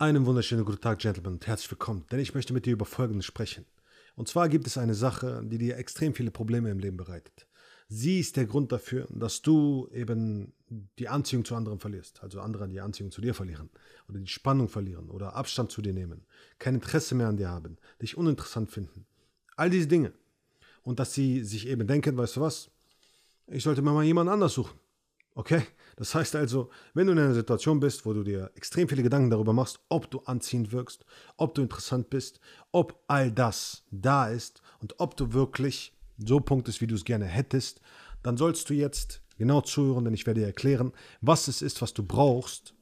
Einen wunderschönen guten Tag, Gentlemen, und herzlich willkommen, denn ich möchte mit dir über Folgendes sprechen. Und zwar gibt es eine Sache, die dir extrem viele Probleme im Leben bereitet. Sie ist der Grund dafür, dass du eben die Anziehung zu anderen verlierst, also andere die Anziehung zu dir verlieren oder die Spannung verlieren oder Abstand zu dir nehmen, kein Interesse mehr an dir haben, dich uninteressant finden. All diese Dinge. Und dass sie sich eben denken, weißt du was, ich sollte mir mal jemand anders suchen. Okay? Das heißt also, wenn du in einer Situation bist, wo du dir extrem viele Gedanken darüber machst, ob du anziehend wirkst, ob du interessant bist, ob all das da ist und ob du wirklich so punktest, wie du es gerne hättest, dann sollst du jetzt genau zuhören, denn ich werde dir erklären, was es ist, was du brauchst,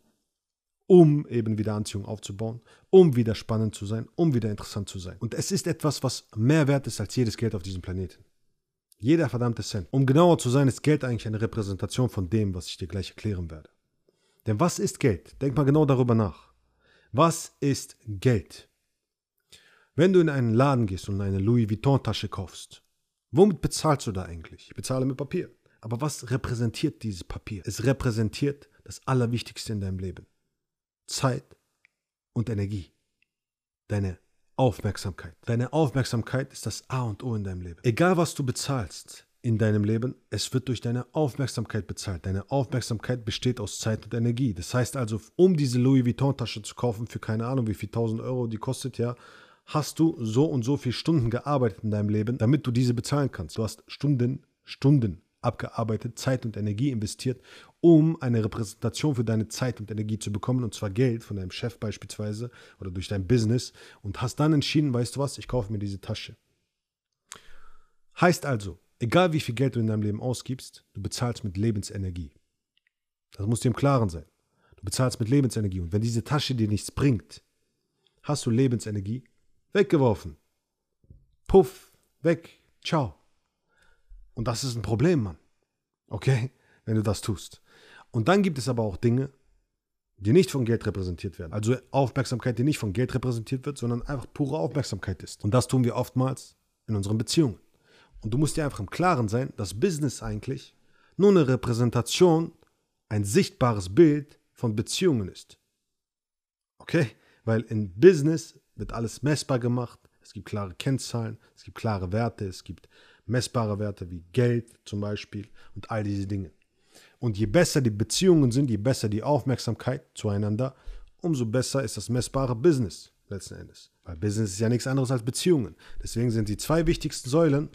um eben wieder Anziehung aufzubauen, um wieder spannend zu sein, um wieder interessant zu sein. Und es ist etwas, was mehr wert ist als jedes Geld auf diesem Planeten. Jeder verdammte Cent. Um genauer zu sein, ist Geld eigentlich eine Repräsentation von dem, was ich dir gleich erklären werde. Denn was ist Geld? Denk mal genau darüber nach. Was ist Geld? Wenn du in einen Laden gehst und eine Louis Vuitton-Tasche kaufst, womit bezahlst du da eigentlich? Ich bezahle mit Papier. Aber was repräsentiert dieses Papier? Es repräsentiert das Allerwichtigste in deinem Leben. Zeit und Energie. Deine Aufmerksamkeit. Deine Aufmerksamkeit ist das A und O in deinem Leben. Egal was du bezahlst in deinem Leben, es wird durch deine Aufmerksamkeit bezahlt. Deine Aufmerksamkeit besteht aus Zeit und Energie. Das heißt also, um diese Louis Vuitton-Tasche zu kaufen für keine Ahnung wie viel tausend Euro die kostet, ja, hast du so und so viele Stunden gearbeitet in deinem Leben, damit du diese bezahlen kannst. Du hast Stunden, Stunden abgearbeitet, Zeit und Energie investiert, um eine Repräsentation für deine Zeit und Energie zu bekommen, und zwar Geld von deinem Chef beispielsweise oder durch dein Business, und hast dann entschieden, weißt du was, ich kaufe mir diese Tasche. Heißt also, egal wie viel Geld du in deinem Leben ausgibst, du bezahlst mit Lebensenergie. Das muss dir im Klaren sein. Du bezahlst mit Lebensenergie. Und wenn diese Tasche dir nichts bringt, hast du Lebensenergie weggeworfen. Puff, weg, ciao. Und das ist ein Problem, Mann. Okay? Wenn du das tust. Und dann gibt es aber auch Dinge, die nicht von Geld repräsentiert werden. Also Aufmerksamkeit, die nicht von Geld repräsentiert wird, sondern einfach pure Aufmerksamkeit ist. Und das tun wir oftmals in unseren Beziehungen. Und du musst dir einfach im Klaren sein, dass Business eigentlich nur eine Repräsentation, ein sichtbares Bild von Beziehungen ist. Okay? Weil in Business wird alles messbar gemacht. Es gibt klare Kennzahlen, es gibt klare Werte, es gibt messbare Werte wie Geld zum Beispiel und all diese Dinge. Und je besser die Beziehungen sind, je besser die Aufmerksamkeit zueinander, umso besser ist das messbare Business letzten Endes. Weil Business ist ja nichts anderes als Beziehungen. Deswegen sind die zwei wichtigsten Säulen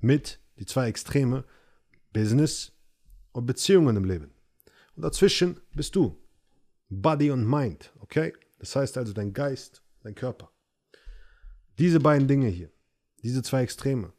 mit, die zwei Extreme, Business und Beziehungen im Leben. Und dazwischen bist du. Body und Mind, okay? Das heißt also dein Geist, dein Körper. Diese beiden Dinge hier, diese zwei Extreme,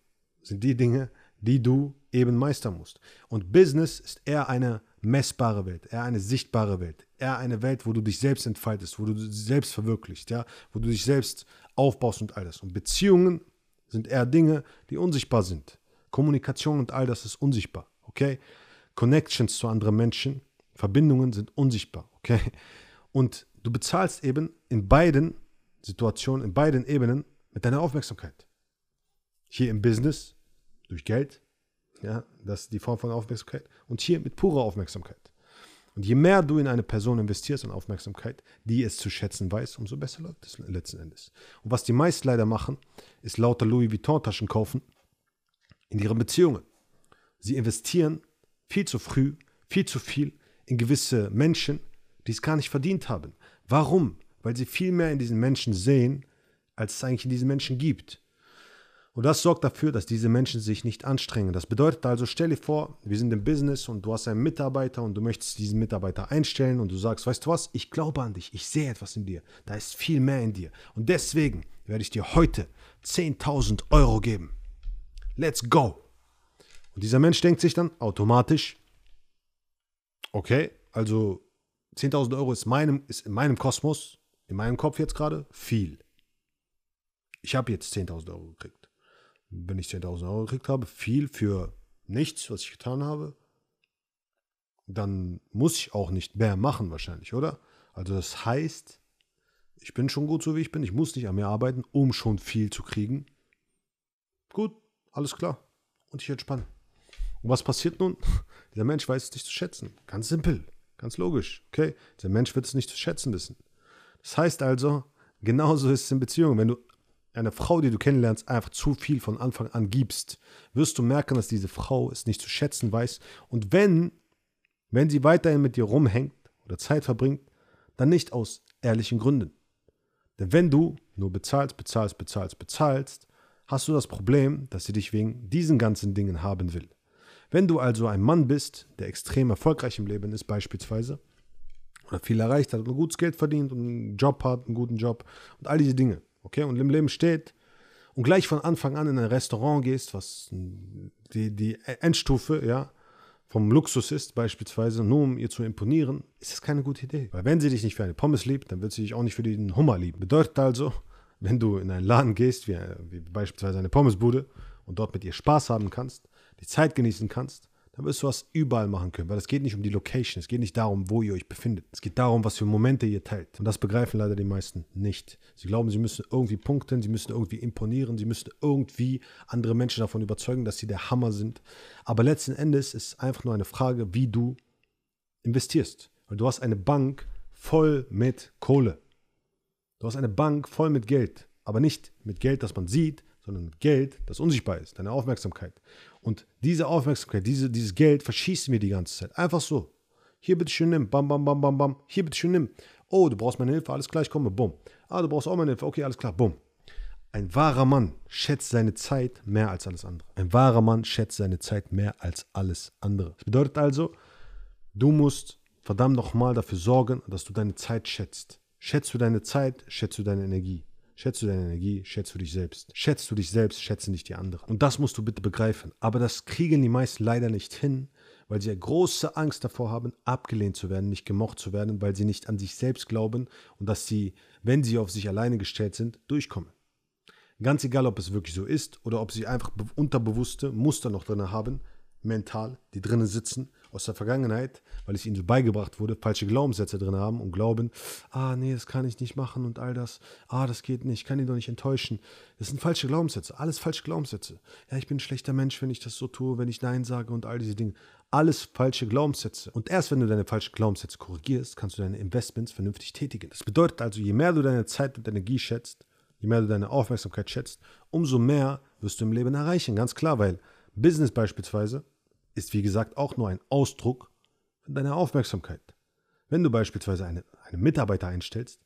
sind die Dinge, die du eben meistern musst. Und Business ist eher eine messbare Welt, eher eine sichtbare Welt, eher eine Welt, wo du dich selbst entfaltest, wo du dich selbst verwirklichst, ja, wo du dich selbst aufbaust und all das. Und Beziehungen sind eher Dinge, die unsichtbar sind. Kommunikation und all das ist unsichtbar, okay? Connections zu anderen Menschen, Verbindungen sind unsichtbar, okay? Und du bezahlst eben in beiden Situationen, in beiden Ebenen mit deiner Aufmerksamkeit. Hier im Business durch Geld. Ja, das ist die Form von Aufmerksamkeit. Und hier mit purer Aufmerksamkeit. Und je mehr du in eine Person investierst an Aufmerksamkeit, die es zu schätzen weiß, umso besser läuft es letzten Endes. Und was die meisten leider machen, ist lauter Louis Vuitton-Taschen kaufen in ihren Beziehungen. Sie investieren viel zu früh, viel zu viel in gewisse Menschen, die es gar nicht verdient haben. Warum? Weil sie viel mehr in diesen Menschen sehen, als es eigentlich in diesen Menschen gibt. Und das sorgt dafür, dass diese Menschen sich nicht anstrengen. Das bedeutet also, stell dir vor, wir sind im Business und du hast einen Mitarbeiter und du möchtest diesen Mitarbeiter einstellen und du sagst, weißt du was, ich glaube an dich, ich sehe etwas in dir, da ist viel mehr in dir. Und deswegen werde ich dir heute 10.000 Euro geben. Let's go. Und dieser Mensch denkt sich dann automatisch, okay, also 10.000 Euro ist, meinem, ist in meinem Kosmos, in meinem Kopf jetzt gerade viel. Ich habe jetzt 10.000 Euro gekriegt wenn ich 10.000 Euro gekriegt habe, viel für nichts, was ich getan habe, dann muss ich auch nicht mehr machen wahrscheinlich, oder? Also das heißt, ich bin schon gut so wie ich bin, ich muss nicht an mir arbeiten, um schon viel zu kriegen. Gut, alles klar. Und ich entspanne. Und was passiert nun? Dieser Mensch weiß es nicht zu schätzen. Ganz simpel, ganz logisch. Okay, dieser Mensch wird es nicht zu schätzen wissen. Das heißt also, genauso ist es in Beziehungen. Wenn du einer Frau, die du kennenlernst, einfach zu viel von Anfang an gibst, wirst du merken, dass diese Frau es nicht zu schätzen weiß. Und wenn, wenn sie weiterhin mit dir rumhängt oder Zeit verbringt, dann nicht aus ehrlichen Gründen. Denn wenn du nur bezahlst, bezahlst, bezahlst, bezahlst, hast du das Problem, dass sie dich wegen diesen ganzen Dingen haben will. Wenn du also ein Mann bist, der extrem erfolgreich im Leben ist beispielsweise, oder viel erreicht hat und gutes Geld verdient und einen Job hat, einen guten Job und all diese Dinge, okay, und im Leben steht und gleich von Anfang an in ein Restaurant gehst, was die, die Endstufe, ja, vom Luxus ist, beispielsweise, nur um ihr zu imponieren, ist das keine gute Idee. Weil wenn sie dich nicht für eine Pommes liebt, dann wird sie dich auch nicht für den Hummer lieben. Bedeutet also, wenn du in einen Laden gehst, wie, wie beispielsweise eine Pommesbude, und dort mit ihr Spaß haben kannst, die Zeit genießen kannst, dann wirst du was überall machen können, weil es geht nicht um die Location, es geht nicht darum, wo ihr euch befindet. Es geht darum, was für Momente ihr teilt. Und das begreifen leider die meisten nicht. Sie glauben, sie müssen irgendwie punkten, sie müssen irgendwie imponieren, sie müssen irgendwie andere Menschen davon überzeugen, dass sie der Hammer sind. Aber letzten Endes ist es einfach nur eine Frage, wie du investierst. Weil du hast eine Bank voll mit Kohle. Du hast eine Bank voll mit Geld, aber nicht mit Geld, das man sieht, sondern Geld, das unsichtbar ist, deine Aufmerksamkeit. Und diese Aufmerksamkeit, diese, dieses Geld verschießt mir die ganze Zeit. Einfach so. Hier bitte schön nimm, bam, bam, bam, bam, bam. Hier bitte schön nimm. Oh, du brauchst meine Hilfe, alles klar, ich komme, bumm. Ah, du brauchst auch meine Hilfe, okay, alles klar, bumm. Ein wahrer Mann schätzt seine Zeit mehr als alles andere. Ein wahrer Mann schätzt seine Zeit mehr als alles andere. Das bedeutet also, du musst verdammt nochmal dafür sorgen, dass du deine Zeit schätzt. Schätzt du deine Zeit, schätzt du deine Energie. Schätzt du deine Energie, schätzt du dich selbst. Schätzt du dich selbst, schätzen dich die anderen. Und das musst du bitte begreifen. Aber das kriegen die meisten leider nicht hin, weil sie große Angst davor haben, abgelehnt zu werden, nicht gemocht zu werden, weil sie nicht an sich selbst glauben und dass sie, wenn sie auf sich alleine gestellt sind, durchkommen. Ganz egal, ob es wirklich so ist oder ob sie einfach unterbewusste Muster noch drin haben, mental, die drinnen sitzen, aus der Vergangenheit, weil es ihnen so beigebracht wurde, falsche Glaubenssätze drin haben und glauben, ah nee, das kann ich nicht machen und all das, ah, das geht nicht, ich kann ihn doch nicht enttäuschen. Das sind falsche Glaubenssätze, alles falsche Glaubenssätze. Ja, ich bin ein schlechter Mensch, wenn ich das so tue, wenn ich Nein sage und all diese Dinge. Alles falsche Glaubenssätze. Und erst wenn du deine falschen Glaubenssätze korrigierst, kannst du deine Investments vernünftig tätigen. Das bedeutet also, je mehr du deine Zeit und Energie schätzt, je mehr du deine Aufmerksamkeit schätzt, umso mehr wirst du im Leben erreichen. Ganz klar, weil Business beispielsweise ist wie gesagt auch nur ein Ausdruck von deiner Aufmerksamkeit. Wenn du beispielsweise eine, einen Mitarbeiter einstellst,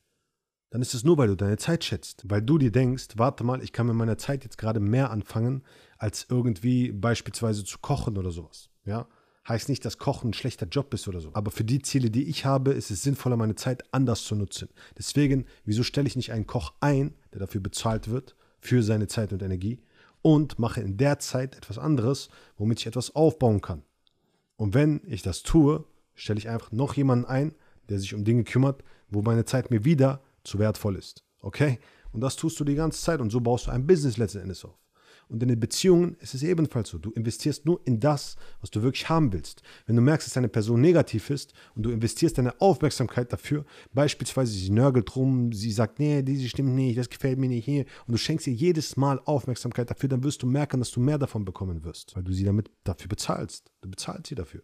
dann ist es nur, weil du deine Zeit schätzt, weil du dir denkst, warte mal, ich kann mit meiner Zeit jetzt gerade mehr anfangen, als irgendwie beispielsweise zu kochen oder sowas. Ja? Heißt nicht, dass Kochen ein schlechter Job ist oder so. Aber für die Ziele, die ich habe, ist es sinnvoller, meine Zeit anders zu nutzen. Deswegen, wieso stelle ich nicht einen Koch ein, der dafür bezahlt wird, für seine Zeit und Energie, und mache in der Zeit etwas anderes, womit ich etwas aufbauen kann. Und wenn ich das tue, stelle ich einfach noch jemanden ein, der sich um Dinge kümmert, wo meine Zeit mir wieder zu wertvoll ist. Okay? Und das tust du die ganze Zeit und so baust du ein Business letzten Endes auf. Und in den Beziehungen ist es ebenfalls so. Du investierst nur in das, was du wirklich haben willst. Wenn du merkst, dass eine Person negativ ist und du investierst deine Aufmerksamkeit dafür, beispielsweise sie nörgelt rum, sie sagt, nee, diese stimmt nicht, das gefällt mir nicht hier, und du schenkst ihr jedes Mal Aufmerksamkeit dafür, dann wirst du merken, dass du mehr davon bekommen wirst, weil du sie damit dafür bezahlst. Du bezahlst sie dafür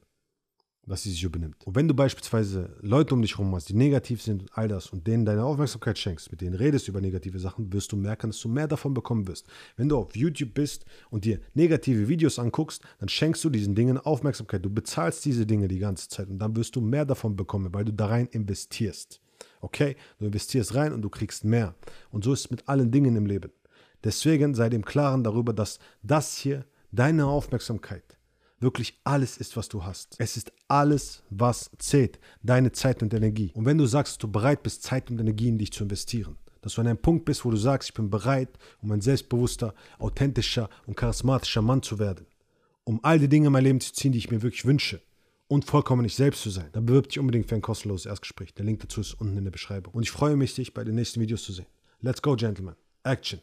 dass sie sich so benimmt. Und wenn du beispielsweise Leute um dich herum hast, die negativ sind und all das und denen deine Aufmerksamkeit schenkst, mit denen redest über negative Sachen, wirst du merken, dass du mehr davon bekommen wirst. Wenn du auf YouTube bist und dir negative Videos anguckst, dann schenkst du diesen Dingen Aufmerksamkeit. Du bezahlst diese Dinge die ganze Zeit und dann wirst du mehr davon bekommen, weil du da rein investierst. Okay? Du investierst rein und du kriegst mehr. Und so ist es mit allen Dingen im Leben. Deswegen sei dem Klaren darüber, dass das hier deine Aufmerksamkeit wirklich alles ist, was du hast. Es ist alles, was zählt. Deine Zeit und Energie. Und wenn du sagst, dass du bereit bist, Zeit und Energie in dich zu investieren, dass du an einem Punkt bist, wo du sagst, ich bin bereit, um ein selbstbewusster, authentischer und charismatischer Mann zu werden, um all die Dinge in mein Leben zu ziehen, die ich mir wirklich wünsche und vollkommen nicht selbst zu sein, dann bewirb dich unbedingt für ein kostenloses Erstgespräch. Der Link dazu ist unten in der Beschreibung. Und ich freue mich, dich bei den nächsten Videos zu sehen. Let's go, Gentlemen. Action.